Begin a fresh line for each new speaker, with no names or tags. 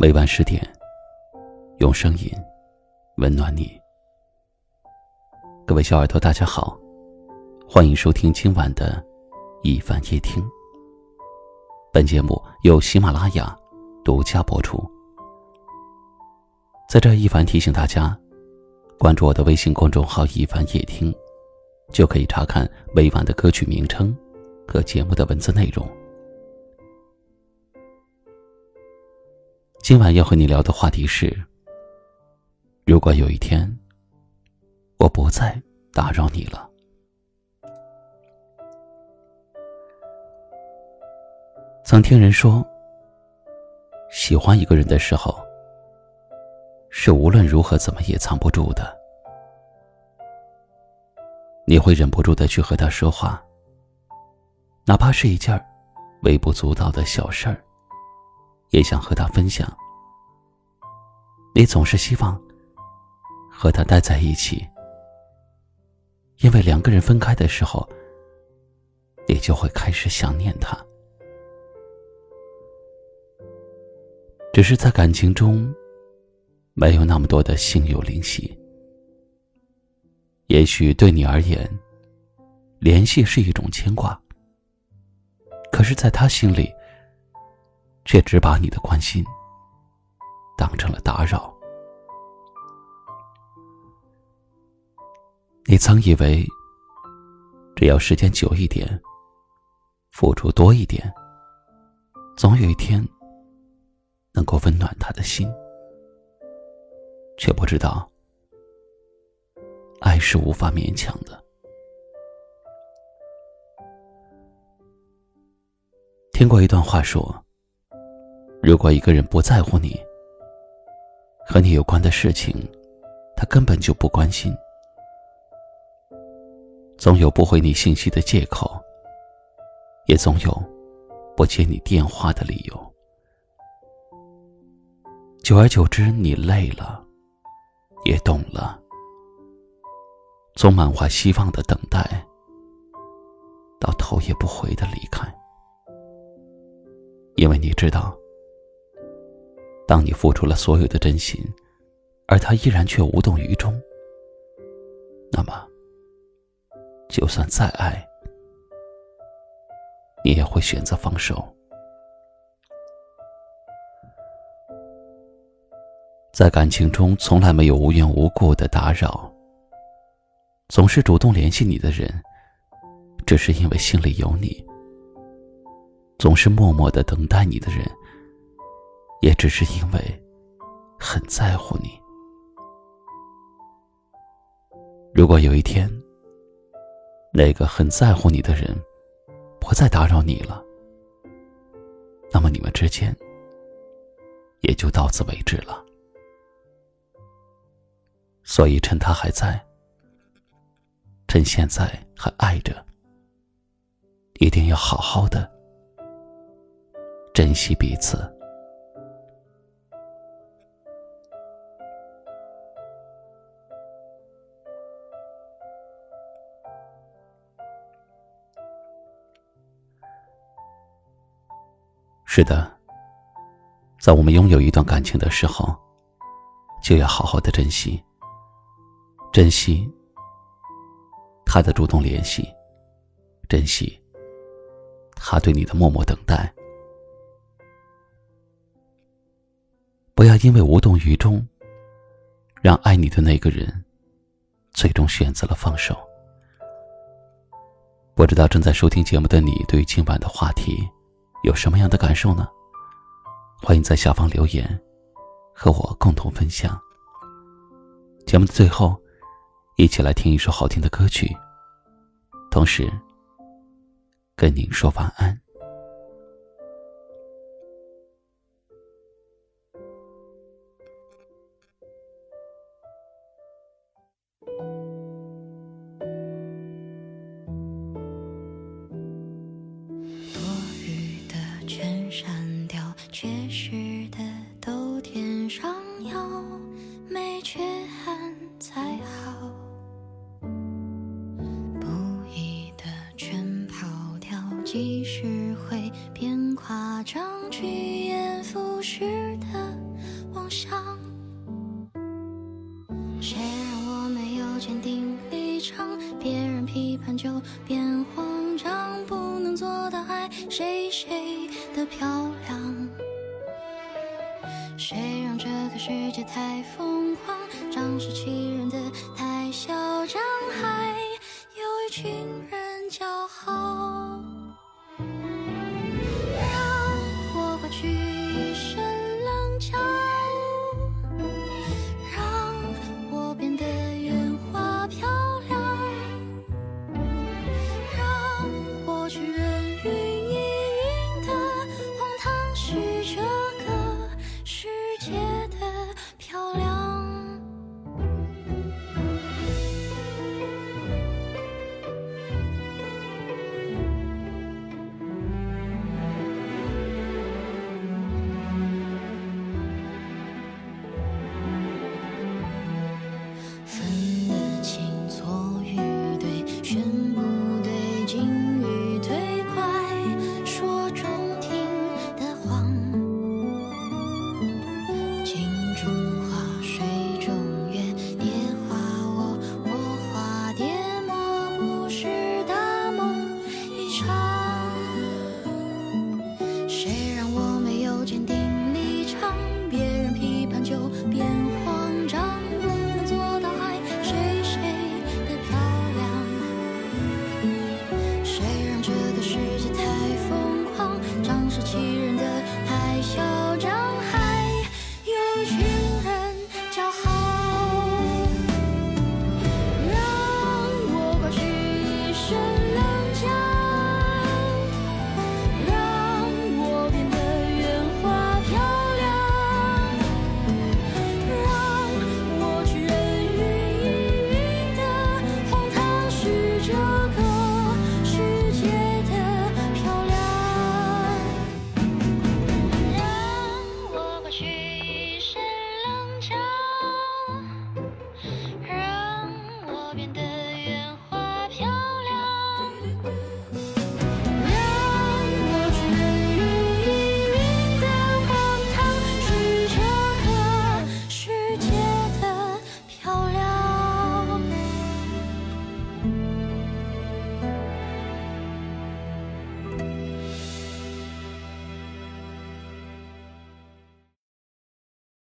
每晚十点，用声音温暖你。各位小耳朵，大家好，欢迎收听今晚的一凡夜听。本节目由喜马拉雅独家播出。在这，一凡提醒大家，关注我的微信公众号“一凡夜听”，就可以查看每晚的歌曲名称和节目的文字内容。今晚要和你聊的话题是：如果有一天我不再打扰你了，曾听人说，喜欢一个人的时候，是无论如何怎么也藏不住的，你会忍不住的去和他说话，哪怕是一件微不足道的小事儿。也想和他分享。你总是希望和他待在一起，因为两个人分开的时候，你就会开始想念他。只是在感情中，没有那么多的心有灵犀。也许对你而言，联系是一种牵挂，可是，在他心里。却只把你的关心当成了打扰。你曾以为，只要时间久一点，付出多一点，总有一天能够温暖他的心，却不知道，爱是无法勉强的。听过一段话说。如果一个人不在乎你，和你有关的事情，他根本就不关心，总有不回你信息的借口，也总有不接你电话的理由。久而久之，你累了，也懂了，从满怀希望的等待，到头也不回的离开，因为你知道。当你付出了所有的真心，而他依然却无动于衷，那么，就算再爱，你也会选择放手。在感情中，从来没有无缘无故的打扰。总是主动联系你的人，只是因为心里有你；总是默默的等待你的人。也只是因为很在乎你。如果有一天，那个很在乎你的人不再打扰你了，那么你们之间也就到此为止了。所以，趁他还在，趁现在还爱着，一定要好好的珍惜彼此。是的，在我们拥有一段感情的时候，就要好好的珍惜，珍惜他的主动联系，珍惜他对你的默默等待，不要因为无动于衷，让爱你的那个人最终选择了放手。不知道正在收听节目的你，对于今晚的话题。有什么样的感受呢？欢迎在下方留言，和我共同分享。节目的最后，一起来听一首好听的歌曲，同时跟您说晚安。
没缺憾才好。不易的全跑掉即使会变夸张趋炎附势的妄想谁让我没有坚定立场别人批判就变慌张不能做到爱谁谁的漂亮。谁让这个世界太疯狂，仗势欺人的太嚣张，还有一群人。